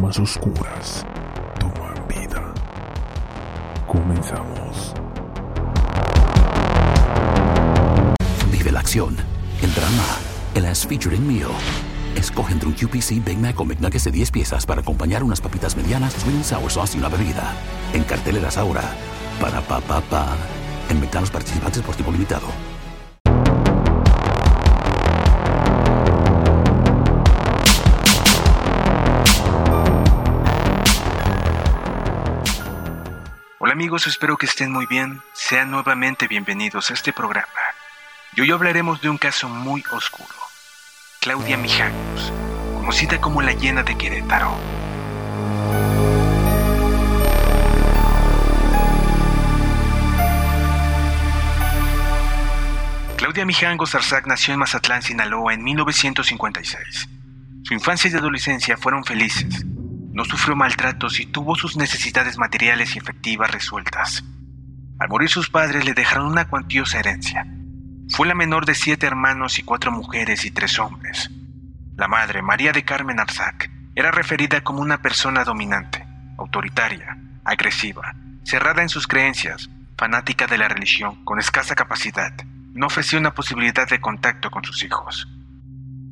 Más oscuras toman vida. Comenzamos. Vive la acción, el drama, el as featuring meal. Escoge entre un QPC Big Mac o McNuggets de 10 piezas para acompañar unas papitas medianas, sweet and sour sauce y una bebida. En carteleras ahora. Para pa pa pa. En mercados participantes por tiempo limitado. Hola amigos, espero que estén muy bien. Sean nuevamente bienvenidos a este programa. Y hoy hablaremos de un caso muy oscuro. Claudia Mijangos, conocida como la llena de Querétaro. Claudia Mijangos Arzac nació en Mazatlán, Sinaloa en 1956. Su infancia y adolescencia fueron felices. No sufrió maltratos y tuvo sus necesidades materiales y efectivas resueltas. Al morir sus padres le dejaron una cuantiosa herencia. Fue la menor de siete hermanos y cuatro mujeres y tres hombres. La madre, María de Carmen Arzac, era referida como una persona dominante, autoritaria, agresiva, cerrada en sus creencias, fanática de la religión, con escasa capacidad. No ofrecía una posibilidad de contacto con sus hijos.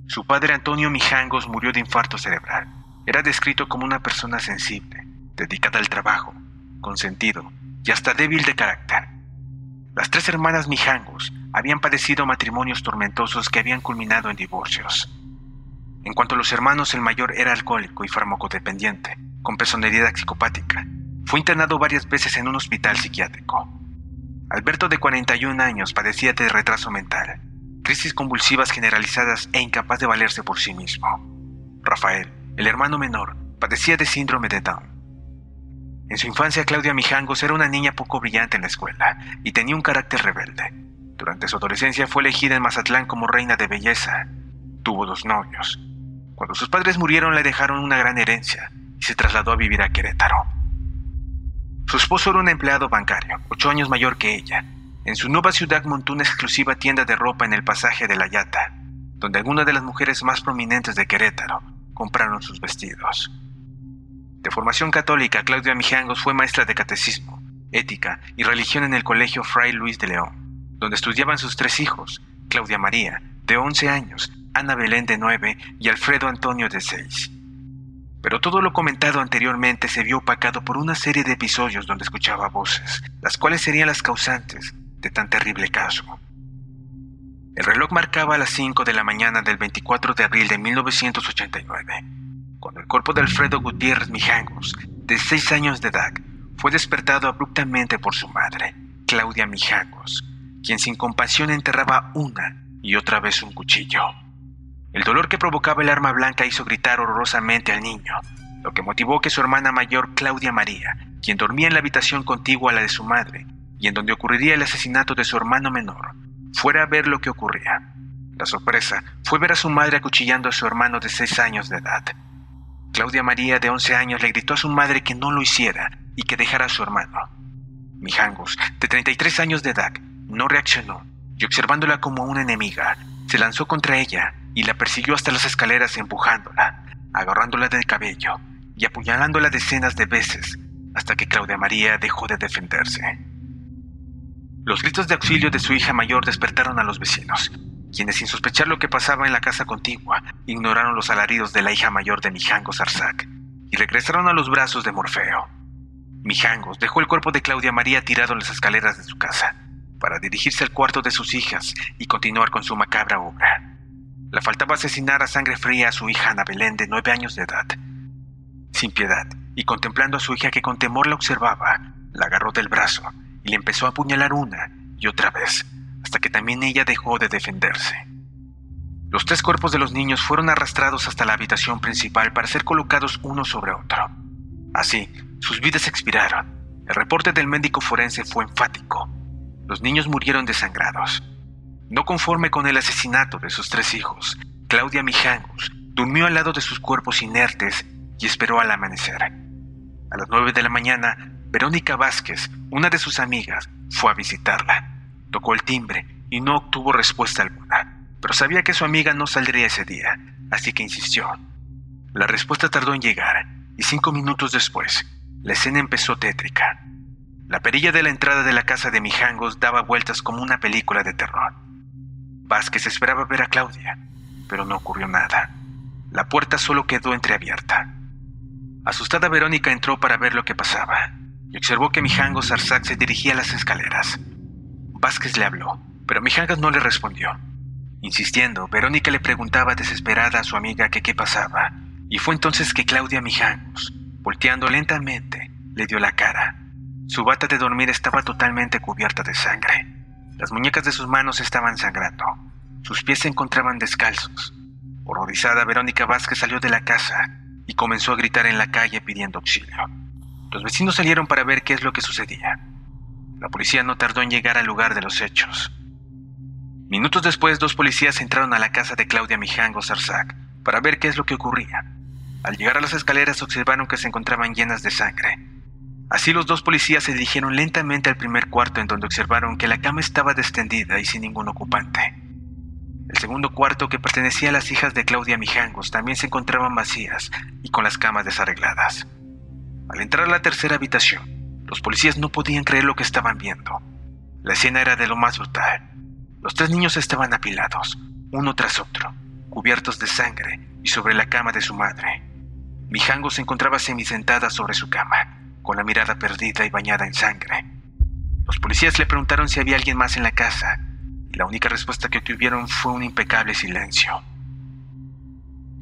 Su padre Antonio Mijangos murió de infarto cerebral. Era descrito como una persona sensible, dedicada al trabajo, consentido y hasta débil de carácter. Las tres hermanas Mijangos habían padecido matrimonios tormentosos que habían culminado en divorcios. En cuanto a los hermanos, el mayor era alcohólico y farmacodependiente, con personalidad psicopática. Fue internado varias veces en un hospital psiquiátrico. Alberto, de 41 años, padecía de retraso mental, crisis convulsivas generalizadas e incapaz de valerse por sí mismo. Rafael, el hermano menor, padecía de síndrome de Down. En su infancia, Claudia Mijangos era una niña poco brillante en la escuela y tenía un carácter rebelde. Durante su adolescencia fue elegida en Mazatlán como reina de belleza. Tuvo dos novios. Cuando sus padres murieron le dejaron una gran herencia y se trasladó a vivir a Querétaro. Su esposo era un empleado bancario, ocho años mayor que ella. En su nueva ciudad montó una exclusiva tienda de ropa en el pasaje de la Yata, donde algunas de las mujeres más prominentes de Querétaro compraron sus vestidos. De formación católica, Claudia Mijangos fue maestra de catecismo, ética y religión en el Colegio Fray Luis de León, donde estudiaban sus tres hijos, Claudia María, de 11 años, Ana Belén, de 9 y Alfredo Antonio, de 6. Pero todo lo comentado anteriormente se vio opacado por una serie de episodios donde escuchaba voces, las cuales serían las causantes de tan terrible caso. El reloj marcaba las 5 de la mañana del 24 de abril de 1989, cuando el cuerpo de Alfredo Gutiérrez Mijangos, de 6 años de edad, fue despertado abruptamente por su madre, Claudia Mijangos, quien sin compasión enterraba una y otra vez un cuchillo. El dolor que provocaba el arma blanca hizo gritar horrorosamente al niño, lo que motivó que su hermana mayor, Claudia María, quien dormía en la habitación contigua a la de su madre, y en donde ocurriría el asesinato de su hermano menor, fuera a ver lo que ocurría. La sorpresa fue ver a su madre acuchillando a su hermano de seis años de edad. Claudia María, de 11 años, le gritó a su madre que no lo hiciera y que dejara a su hermano. Mijangos, de 33 años de edad, no reaccionó y observándola como una enemiga, se lanzó contra ella y la persiguió hasta las escaleras empujándola, agarrándola del cabello y apuñalándola decenas de veces hasta que Claudia María dejó de defenderse. Los gritos de auxilio de su hija mayor despertaron a los vecinos, quienes sin sospechar lo que pasaba en la casa contigua, ignoraron los alaridos de la hija mayor de Mijangos Arzac y regresaron a los brazos de Morfeo. Mijangos dejó el cuerpo de Claudia María tirado en las escaleras de su casa, para dirigirse al cuarto de sus hijas y continuar con su macabra obra. Le faltaba asesinar a sangre fría a su hija Ana Belén de nueve años de edad. Sin piedad, y contemplando a su hija que con temor la observaba, la agarró del brazo le empezó a apuñalar una y otra vez, hasta que también ella dejó de defenderse. Los tres cuerpos de los niños fueron arrastrados hasta la habitación principal para ser colocados uno sobre otro. Así, sus vidas expiraron. El reporte del médico forense fue enfático. Los niños murieron desangrados. No conforme con el asesinato de sus tres hijos, Claudia Mijangos durmió al lado de sus cuerpos inertes y esperó al amanecer. A las nueve de la mañana, Verónica Vázquez, una de sus amigas, fue a visitarla. Tocó el timbre y no obtuvo respuesta alguna, pero sabía que su amiga no saldría ese día, así que insistió. La respuesta tardó en llegar y cinco minutos después, la escena empezó tétrica. La perilla de la entrada de la casa de Mijangos daba vueltas como una película de terror. Vázquez esperaba ver a Claudia, pero no ocurrió nada. La puerta solo quedó entreabierta. Asustada Verónica entró para ver lo que pasaba y observó que Mijangos Arzac se dirigía a las escaleras. Vázquez le habló, pero Mijangos no le respondió. Insistiendo, Verónica le preguntaba desesperada a su amiga que qué pasaba, y fue entonces que Claudia Mijangos, volteando lentamente, le dio la cara. Su bata de dormir estaba totalmente cubierta de sangre. Las muñecas de sus manos estaban sangrando. Sus pies se encontraban descalzos. Horrorizada, Verónica Vázquez salió de la casa y comenzó a gritar en la calle pidiendo auxilio. Los vecinos salieron para ver qué es lo que sucedía. La policía no tardó en llegar al lugar de los hechos. Minutos después, dos policías entraron a la casa de Claudia Mijango Sarzac para ver qué es lo que ocurría. Al llegar a las escaleras observaron que se encontraban llenas de sangre. Así los dos policías se dirigieron lentamente al primer cuarto en donde observaron que la cama estaba descendida y sin ningún ocupante. El segundo cuarto, que pertenecía a las hijas de Claudia Mijangos, también se encontraban vacías y con las camas desarregladas. Al entrar a la tercera habitación, los policías no podían creer lo que estaban viendo. La escena era de lo más brutal. Los tres niños estaban apilados, uno tras otro, cubiertos de sangre y sobre la cama de su madre. Mijango se encontraba semisentada sobre su cama, con la mirada perdida y bañada en sangre. Los policías le preguntaron si había alguien más en la casa, y la única respuesta que obtuvieron fue un impecable silencio.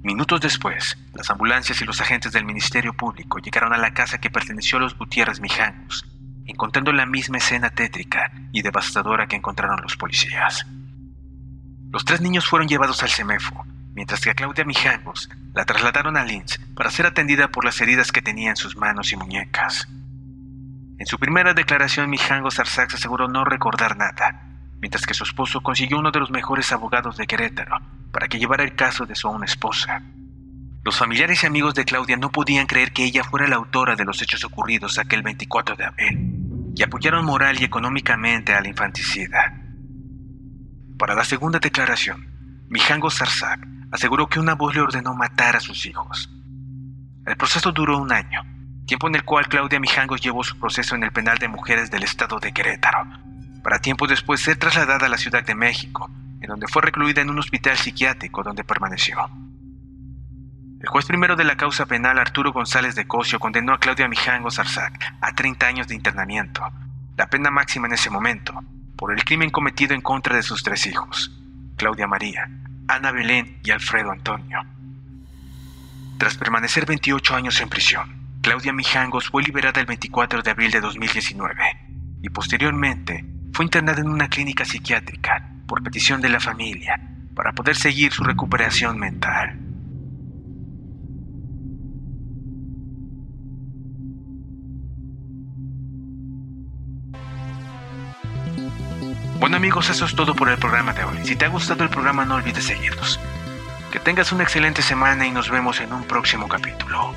Minutos después, las ambulancias y los agentes del Ministerio Público llegaron a la casa que perteneció a los Gutiérrez Mijangos, encontrando la misma escena tétrica y devastadora que encontraron los policías. Los tres niños fueron llevados al CEMEFO, mientras que a Claudia Mijangos la trasladaron a Linz para ser atendida por las heridas que tenía en sus manos y muñecas. En su primera declaración, Mijangos Arzac aseguró no recordar nada, mientras que su esposo consiguió uno de los mejores abogados de Querétaro para que llevara el caso de su aún esposa. Los familiares y amigos de Claudia no podían creer que ella fuera la autora de los hechos ocurridos aquel 24 de abril y apoyaron moral y económicamente a la infanticida. Para la segunda declaración, Mijango Sarzac aseguró que una voz le ordenó matar a sus hijos. El proceso duró un año, tiempo en el cual Claudia Mijangos llevó su proceso en el penal de mujeres del estado de Querétaro, para tiempo después ser trasladada a la Ciudad de México, en donde fue recluida en un hospital psiquiátrico donde permaneció. El juez primero de la causa penal, Arturo González de Cosio, condenó a Claudia Mijango Zarzac a 30 años de internamiento, la pena máxima en ese momento, por el crimen cometido en contra de sus tres hijos. Claudia María, Ana Belén y Alfredo Antonio. Tras permanecer 28 años en prisión, Claudia Mijangos fue liberada el 24 de abril de 2019 y posteriormente fue internada en una clínica psiquiátrica por petición de la familia para poder seguir su recuperación mental. Bueno amigos, eso es todo por el programa de hoy. Si te ha gustado el programa no olvides seguirnos. Que tengas una excelente semana y nos vemos en un próximo capítulo.